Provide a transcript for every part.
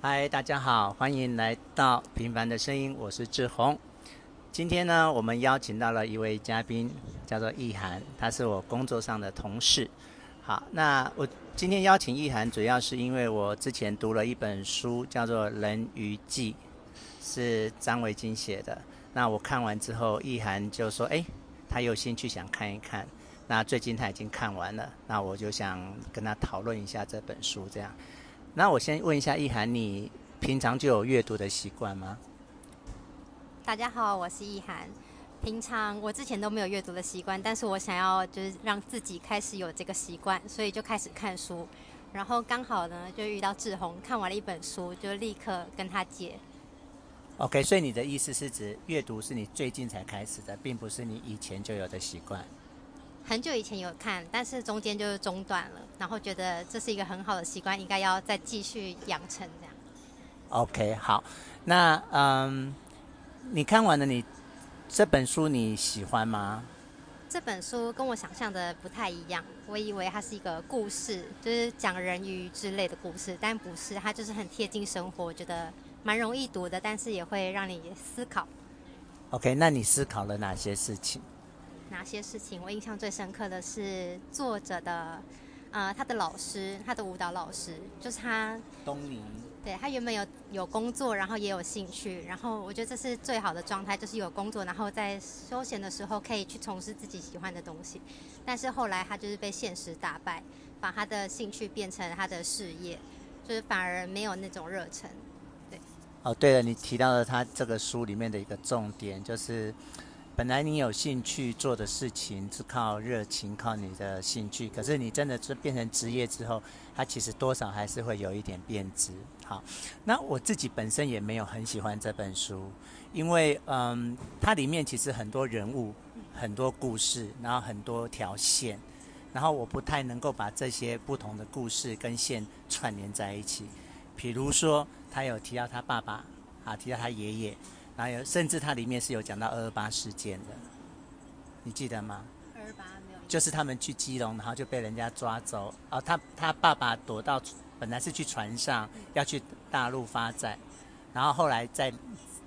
嗨，大家好，欢迎来到《平凡的声音》，我是志宏。今天呢，我们邀请到了一位嘉宾，叫做易涵，他是我工作上的同事。好，那我今天邀请易涵，主要是因为我之前读了一本书，叫做《人鱼记》，是张维京写的。那我看完之后，易涵就说：“哎，他有兴趣想看一看。”那最近他已经看完了，那我就想跟他讨论一下这本书，这样。那我先问一下意涵，你平常就有阅读的习惯吗？大家好，我是意涵。平常我之前都没有阅读的习惯，但是我想要就是让自己开始有这个习惯，所以就开始看书。然后刚好呢，就遇到志宏，看完了一本书，就立刻跟他借。OK，所以你的意思是指阅读是你最近才开始的，并不是你以前就有的习惯。很久以前有看，但是中间就是中断了，然后觉得这是一个很好的习惯，应该要再继续养成这样。OK，好，那嗯，你看完了你这本书你喜欢吗？这本书跟我想象的不太一样，我以为它是一个故事，就是讲人鱼之类的故事，但不是，它就是很贴近生活，我觉得蛮容易读的，但是也会让你思考。OK，那你思考了哪些事情？哪些事情？我印象最深刻的是作者的，呃，他的老师，他的舞蹈老师，就是他。东尼。对，他原本有有工作，然后也有兴趣，然后我觉得这是最好的状态，就是有工作，然后在休闲的时候可以去从事自己喜欢的东西。但是后来他就是被现实打败，把他的兴趣变成他的事业，就是反而没有那种热忱。对。哦，对了，你提到了他这个书里面的一个重点，就是。本来你有兴趣做的事情是靠热情，靠你的兴趣。可是你真的是变成职业之后，它其实多少还是会有一点变质。好，那我自己本身也没有很喜欢这本书，因为嗯，它里面其实很多人物、很多故事，然后很多条线，然后我不太能够把这些不同的故事跟线串联在一起。比如说，他有提到他爸爸，啊，提到他爷爷。还有，甚至它里面是有讲到二二八事件的，你记得吗？二二八没有。就是他们去基隆，然后就被人家抓走。哦，他他爸爸躲到，本来是去船上要去大陆发展，然后后来在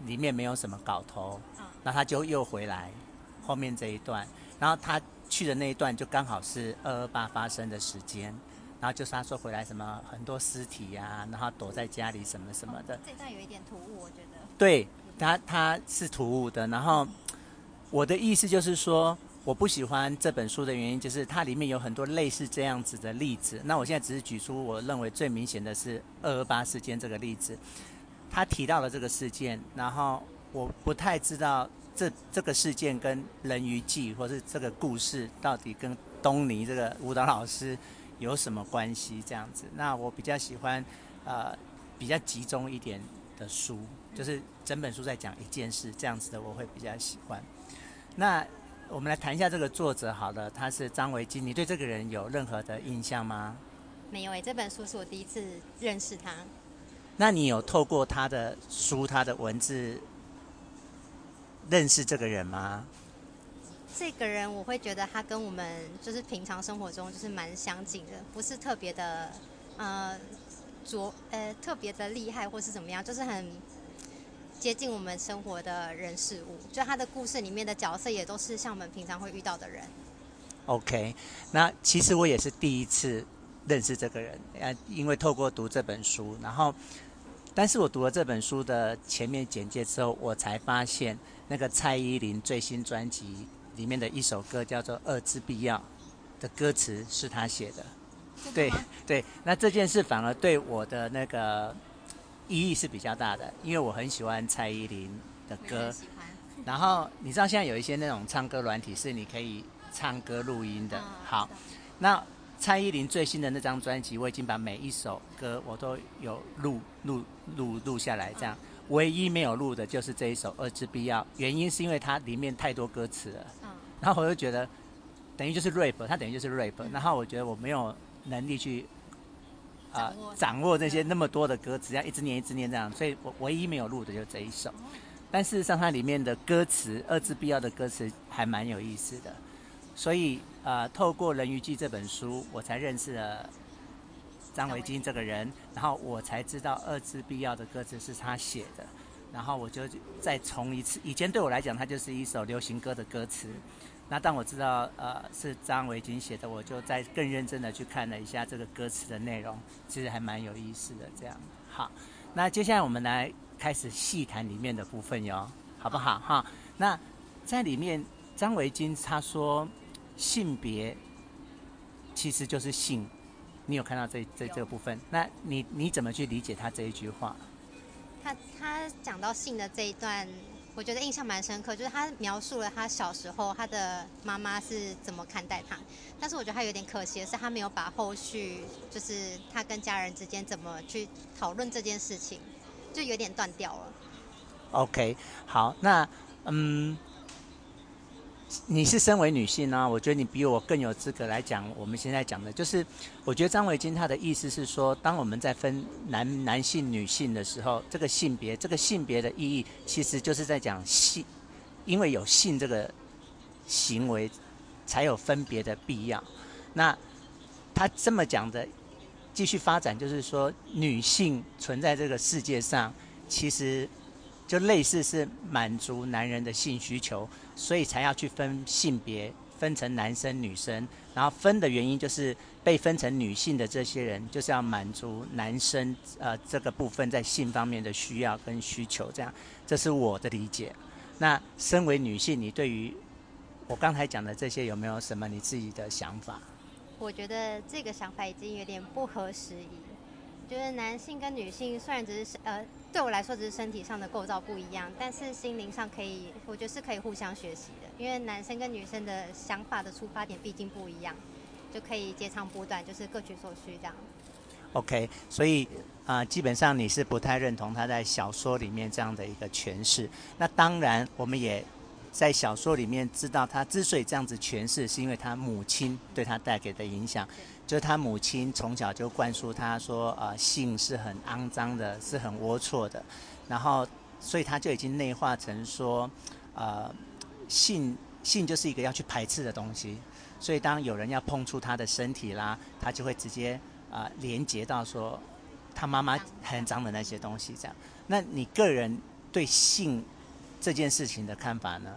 里面没有什么搞头，那他就又回来。后面这一段，然后他去的那一段就刚好是二二八发生的时间，然后就是他说回来什么很多尸体呀、啊，然后躲在家里什么什么的。这段有一点突兀，我觉得。对。他他是突兀的，然后我的意思就是说，我不喜欢这本书的原因就是它里面有很多类似这样子的例子。那我现在只是举出我认为最明显的是二二八事件这个例子。他提到了这个事件，然后我不太知道这这个事件跟《人鱼记》或是这个故事到底跟东尼这个舞蹈老师有什么关系？这样子，那我比较喜欢呃比较集中一点的书。就是整本书在讲一件事，这样子的我会比较喜欢。那我们来谈一下这个作者好了，他是张维基。你对这个人有任何的印象吗？没有诶，这本书是我第一次认识他。那你有透过他的书、他的文字认识这个人吗？这个人我会觉得他跟我们就是平常生活中就是蛮相近的，不是特别的呃卓呃特别的厉害或是怎么样，就是很。接近我们生活的人事物，就他的故事里面的角色也都是像我们平常会遇到的人。OK，那其实我也是第一次认识这个人，呃，因为透过读这本书，然后，但是我读了这本书的前面简介之后，我才发现那个蔡依林最新专辑里面的一首歌叫做《二之必要》的歌词是他写的。对对，那这件事反而对我的那个。意义是比较大的，因为我很喜欢蔡依林的歌。然后你知道现在有一些那种唱歌软体是你可以唱歌录音的。好，那蔡依林最新的那张专辑，我已经把每一首歌我都有录录录录下来，这样唯一没有录的就是这一首《二之必要》，原因是因为它里面太多歌词了。然后我就觉得等于就是 rap，它等于就是 rap，然后我觉得我没有能力去。啊、呃，掌握这些那么多的歌词，要一直念一直念这样，所以我唯一没有录的就是这一首。但事实上，它里面的歌词，二字必要的歌词还蛮有意思的。所以，呃，透过《人鱼记》这本书，我才认识了张维京这个人，然后我才知道《二字必要》的歌词是他写的，然后我就再重一次。以前对我来讲，它就是一首流行歌的歌词。那当我知道呃是张维京写的，我就再更认真的去看了一下这个歌词的内容，其实还蛮有意思的。这样，好，那接下来我们来开始细谈里面的部分哟，好不好？哈，那在里面，张维京他说性别其实就是性。你有看到这这这个部分？那你你怎么去理解他这一句话？他他讲到性的这一段，我觉得印象蛮深刻，就是他描述了他小时候他的妈妈是怎么看待他，但是我觉得他有点可惜的是，他没有把后续就是他跟家人之间怎么去讨论这件事情，就有点断掉了。OK，好，那嗯。你是身为女性呢、我觉得你比我更有资格来讲我们现在讲的，就是我觉得张维京他的意思是说，当我们在分男男性、女性的时候，这个性别，这个性别的意义，其实就是在讲性，因为有性这个行为，才有分别的必要。那他这么讲的，继续发展就是说，女性存在这个世界上，其实。就类似是满足男人的性需求，所以才要去分性别，分成男生女生。然后分的原因就是被分成女性的这些人，就是要满足男生呃这个部分在性方面的需要跟需求。这样，这是我的理解。那身为女性，你对于我刚才讲的这些有没有什么你自己的想法？我觉得这个想法已经有点不合时宜。就是男性跟女性虽然只是呃。对我来说，只是身体上的构造不一样，但是心灵上可以，我觉得是可以互相学习的。因为男生跟女生的想法的出发点毕竟不一样，就可以截长补短，就是各取所需这样。OK，所以啊、呃，基本上你是不太认同他在小说里面这样的一个诠释。那当然，我们也在小说里面知道，他之所以这样子诠释，是因为他母亲对他带给的影响。就是他母亲从小就灌输他说，呃，性是很肮脏的，是很龌龊的，然后，所以他就已经内化成说，呃，性性就是一个要去排斥的东西，所以当有人要碰触他的身体啦，他就会直接啊、连接到说，他妈妈很脏的那些东西这样。那你个人对性这件事情的看法呢？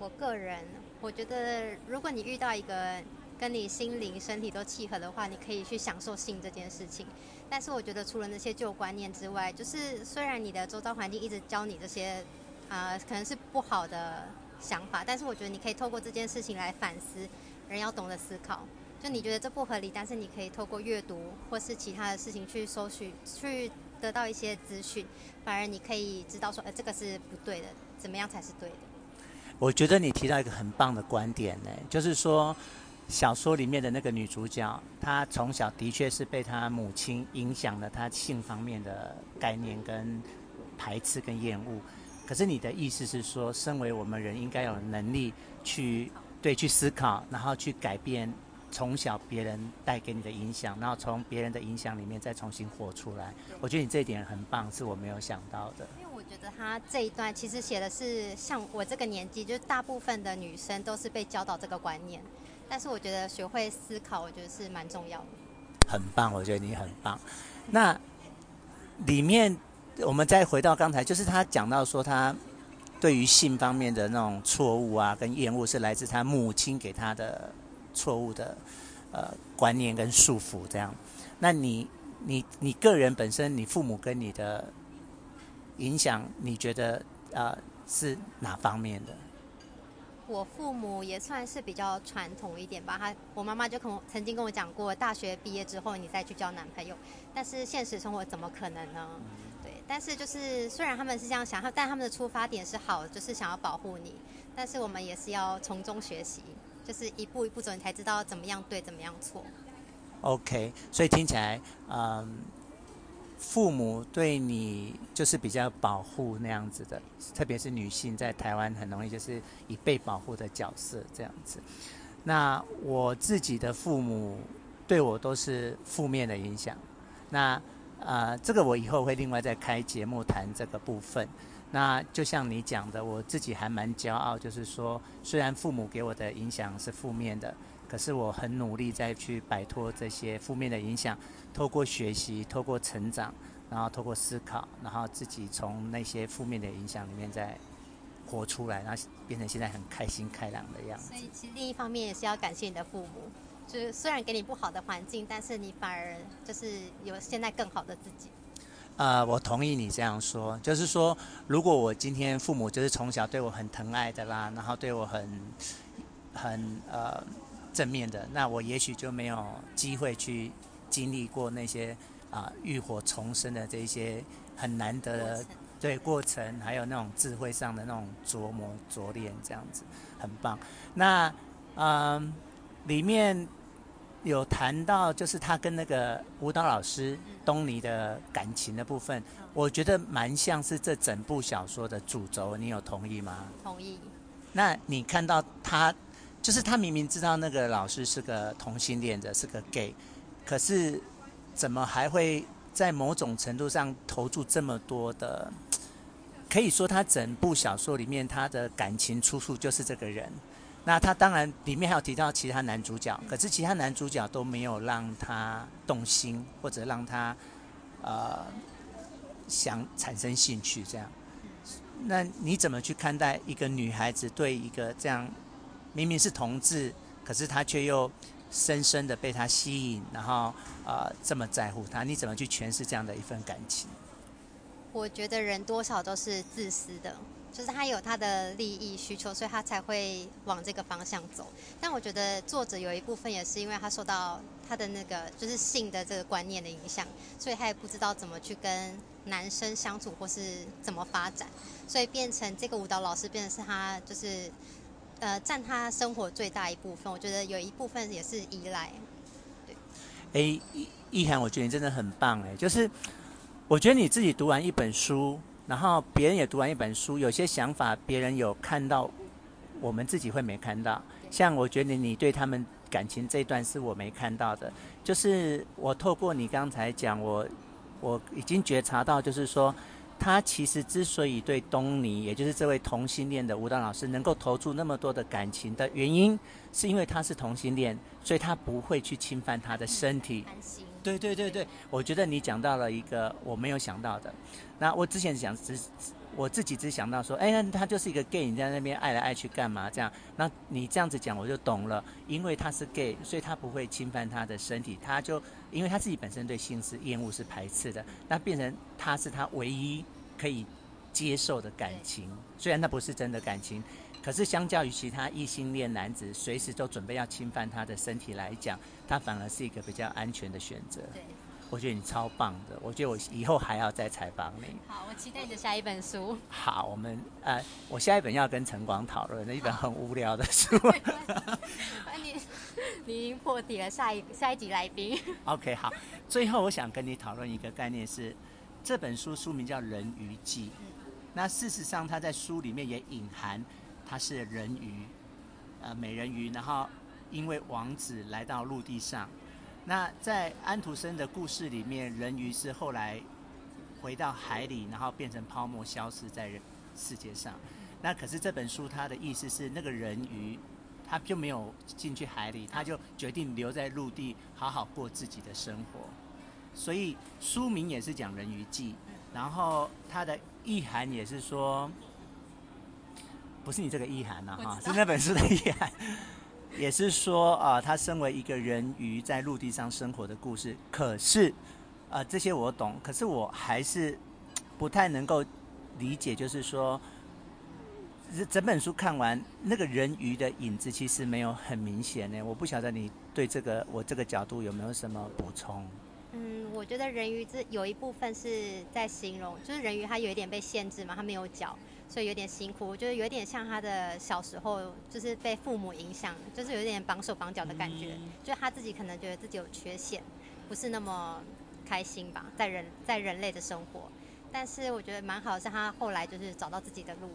我个人，我觉得如果你遇到一个。跟你心灵、身体都契合的话，你可以去享受性这件事情。但是我觉得，除了那些旧观念之外，就是虽然你的周遭环境一直教你这些，啊、可能是不好的想法，但是我觉得你可以透过这件事情来反思。人要懂得思考，就你觉得这不合理，但是你可以透过阅读或是其他的事情去搜寻，去得到一些资讯，反而你可以知道说，呃，这个是不对的，怎么样才是对的？我觉得你提到一个很棒的观点呢，就是说。小说里面的那个女主角，她从小的确是被她母亲影响了她性方面的概念跟排斥跟厌恶。可是你的意思是说，身为我们人应该有能力去对去思考，然后去改变从小别人带给你的影响，然后从别人的影响里面再重新活出来。我觉得你这一点很棒，是我没有想到的。因为我觉得他这一段其实写的是像我这个年纪，就是大部分的女生都是被教导这个观念。但是我觉得学会思考，我觉得是蛮重要的。很棒，我觉得你很棒。那里面我们再回到刚才，就是他讲到说，他对于性方面的那种错误啊，跟厌恶是来自他母亲给他的错误的呃观念跟束缚。这样，那你你你个人本身，你父母跟你的影响，你觉得呃是哪方面的？我父母也算是比较传统一点吧，他我妈妈就跟我曾经跟我讲过，大学毕业之后你再去交男朋友，但是现实生活怎么可能呢？对，但是就是虽然他们是这样想，但他们的出发点是好，就是想要保护你，但是我们也是要从中学习，就是一步一步走，你才知道怎么样对，怎么样错。OK，所以听起来，嗯。父母对你就是比较保护那样子的，特别是女性在台湾很容易就是以被保护的角色这样子。那我自己的父母对我都是负面的影响。那呃，这个我以后会另外再开节目谈这个部分。那就像你讲的，我自己还蛮骄傲，就是说虽然父母给我的影响是负面的，可是我很努力再去摆脱这些负面的影响，透过学习，透过成长，然后透过思考，然后自己从那些负面的影响里面再活出来，然后变成现在很开心开朗的样子。所以其实另一方面也是要感谢你的父母，就是虽然给你不好的环境，但是你反而就是有现在更好的自己。呃，我同意你这样说，就是说，如果我今天父母就是从小对我很疼爱的啦，然后对我很很呃。正面的，那我也许就没有机会去经历过那些啊浴火重生的这些很难得的对过程，还有那种智慧上的那种琢磨琢炼，这样子很棒。那嗯，里面有谈到就是他跟那个舞蹈老师东尼的感情的部分，我觉得蛮像是这整部小说的主轴，你有同意吗？同意。那你看到他？就是他明明知道那个老师是个同性恋者，是个 gay，可是怎么还会在某种程度上投注这么多的？可以说他整部小说里面他的感情出处就是这个人。那他当然里面还有提到其他男主角，可是其他男主角都没有让他动心，或者让他呃想产生兴趣这样。那你怎么去看待一个女孩子对一个这样？明明是同志，可是他却又深深的被他吸引，然后呃这么在乎他，你怎么去诠释这样的一份感情？我觉得人多少都是自私的，就是他有他的利益需求，所以他才会往这个方向走。但我觉得作者有一部分也是因为他受到他的那个就是性的这个观念的影响，所以他也不知道怎么去跟男生相处或是怎么发展，所以变成这个舞蹈老师变成是他就是。呃，占他生活最大一部分，我觉得有一部分也是依赖。对，哎，易易涵，我觉得你真的很棒哎，就是我觉得你自己读完一本书，然后别人也读完一本书，有些想法别人有看到，我们自己会没看到。像我觉得你对他们感情这一段是我没看到的，就是我透过你刚才讲，我我已经觉察到，就是说。他其实之所以对东尼，也就是这位同性恋的舞蹈老师，能够投注那么多的感情的原因，是因为他是同性恋，所以他不会去侵犯他的身体。对对对对，我觉得你讲到了一个我没有想到的。那我之前讲只我自己只想到说，哎，那他就是一个 gay，你在那边爱来爱去干嘛？这样，那你这样子讲我就懂了，因为他是 gay，所以他不会侵犯他的身体，他就。因为他自己本身对性是厌恶、是排斥的，那变成他是他唯一可以接受的感情。虽然那不是真的感情，可是相较于其他异性恋男子随时都准备要侵犯他的身体来讲，他反而是一个比较安全的选择。对，我觉得你超棒的，我觉得我以后还要再采访你。好，我期待你的下一本书。好，我们呃，我下一本要跟晨广讨论的一本很无聊的书。你你已经破题了，下一下一集来宾。OK，好。最后我想跟你讨论一个概念是，这本书书名叫《人鱼记》，那事实上它在书里面也隐含，它是人鱼，呃，美人鱼，然后因为王子来到陆地上，那在安徒生的故事里面，人鱼是后来回到海里，然后变成泡沫消失在人世界上。那可是这本书它的意思是那个人鱼。他就没有进去海里，他就决定留在陆地，好好过自己的生活。所以书名也是讲人鱼记，然后它的意涵也是说，不是你这个意涵呐，哈，是那本书的意涵，也是说啊，他身为一个人鱼在陆地上生活的故事。可是啊，这些我懂，可是我还是不太能够理解，就是说。整本书看完，那个人鱼的影子其实没有很明显呢。我不晓得你对这个我这个角度有没有什么补充？嗯，我觉得人鱼这有一部分是在形容，就是人鱼它有一点被限制嘛，它没有脚，所以有点辛苦。我觉得有点像他的小时候，就是被父母影响，就是有点绑手绑脚的感觉。嗯、就是他自己可能觉得自己有缺陷，不是那么开心吧，在人在人类的生活。但是我觉得蛮好的是，他后来就是找到自己的路。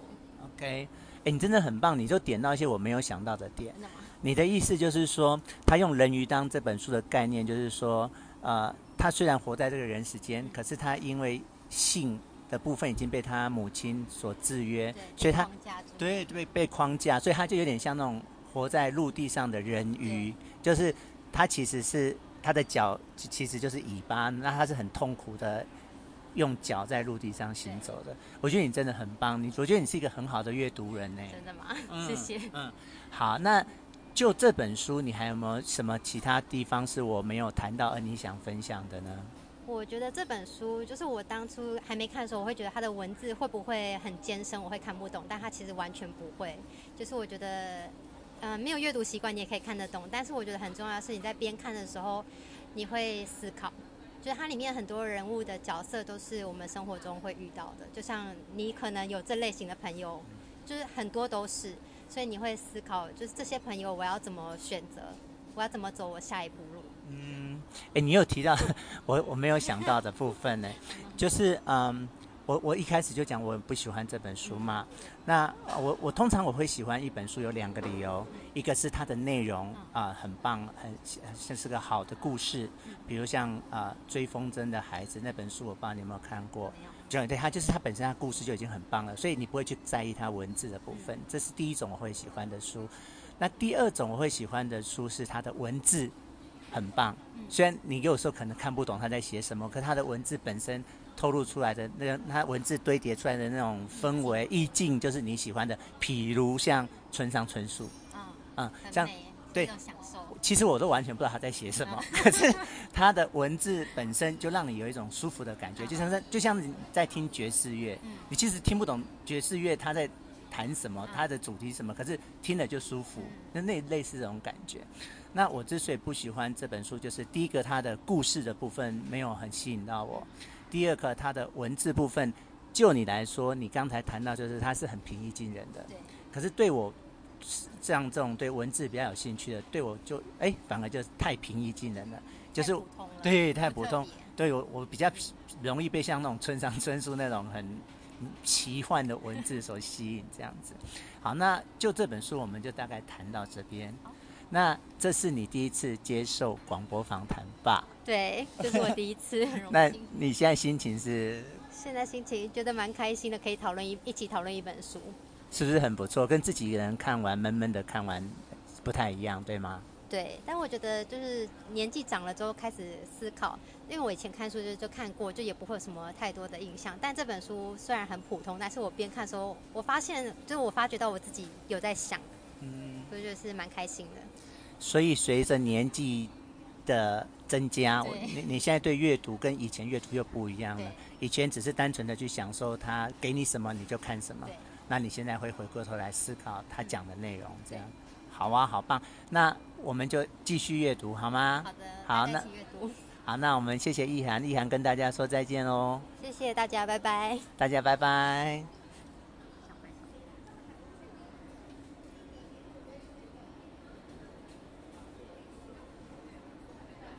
OK，哎，你真的很棒，你就点到一些我没有想到的点。你的意思就是说，他用人鱼当这本书的概念，就是说，呃，他虽然活在这个人世间，可是他因为性的部分已经被他母亲所制约，所以他对对被框架，所以他就有点像那种活在陆地上的人鱼，就是他其实是他的脚其实就是尾巴，那他是很痛苦的用脚在陆地上行走的。我觉得你真的很棒，你我觉得你是一个很好的阅读人呢。真的吗？嗯、谢谢。嗯，好，那就这本书，你还有没有什么其他地方是我没有谈到而你想分享的呢？我觉得这本书就是我当初还没看的时候，我会觉得它的文字会不会很艰深，我会看不懂。但它其实完全不会，就是我觉得，嗯、呃，没有阅读习惯你也可以看得懂。但是我觉得很重要的是，你在边看的时候，你会思考。就是它里面很多人物的角色都是我们生活中会遇到的，就像你可能有这类型的朋友，就是很多都是，所以你会思考，就是这些朋友我要怎么选择，我要怎么走我下一步路。嗯，哎，你有提到 我我没有想到的部分呢，就是嗯，我我一开始就讲我不喜欢这本书嘛。那我我通常我会喜欢一本书有两个理由，一个是它的内容啊、呃、很棒，很像是个好的故事，比如像啊、呃、追风筝的孩子那本书，我不知道你有没有看过？就对，他就是他本身他故事就已经很棒了，所以你不会去在意他文字的部分，这是第一种我会喜欢的书。那第二种我会喜欢的书是他的文字。很棒，虽然你有时候可能看不懂他在写什么，可他的文字本身透露出来的那个，他文字堆叠出来的那种氛围意境，就是你喜欢的。譬如像村上春树，嗯，像对，其实我都完全不知道他在写什么，可是他的文字本身就让你有一种舒服的感觉，就像在就像你在听爵士乐，你其实听不懂爵士乐他在谈什么，他的主题什么，可是听了就舒服，那那类似这种感觉。那我之所以不喜欢这本书，就是第一个，它的故事的部分没有很吸引到我；第二个，它的文字部分，就你来说，你刚才谈到就是它是很平易近人的。对。可是对我这样这种对文字比较有兴趣的，对我就哎，反而就太平易近人了，就是对太普通，对我我比较容易被像那种村上春树那种很奇幻的文字所吸引，这样子。好，那就这本书，我们就大概谈到这边。那这是你第一次接受广播访谈吧？对，这、就是我第一次，很荣幸。那你现在心情是？现在心情觉得蛮开心的，可以讨论一一起讨论一本书，是不是很不错？跟自己一个人看完闷闷的看完不太一样，对吗？对，但我觉得就是年纪长了之后开始思考，因为我以前看书就就看过，就也不会有什么太多的印象。但这本书虽然很普通，但是我边看的时候，我发现就是我发觉到我自己有在想，嗯，所以就是蛮开心的。所以随着年纪的增加，你你现在对阅读跟以前阅读又不一样了。以前只是单纯的去享受它给你什么你就看什么，那你现在会回过头来思考他讲的内容，这样。好啊，好棒。那我们就继续阅读好吗？好的。好，那 好，那我们谢谢意涵，意涵跟大家说再见喽。谢谢大家，拜拜。大家拜拜。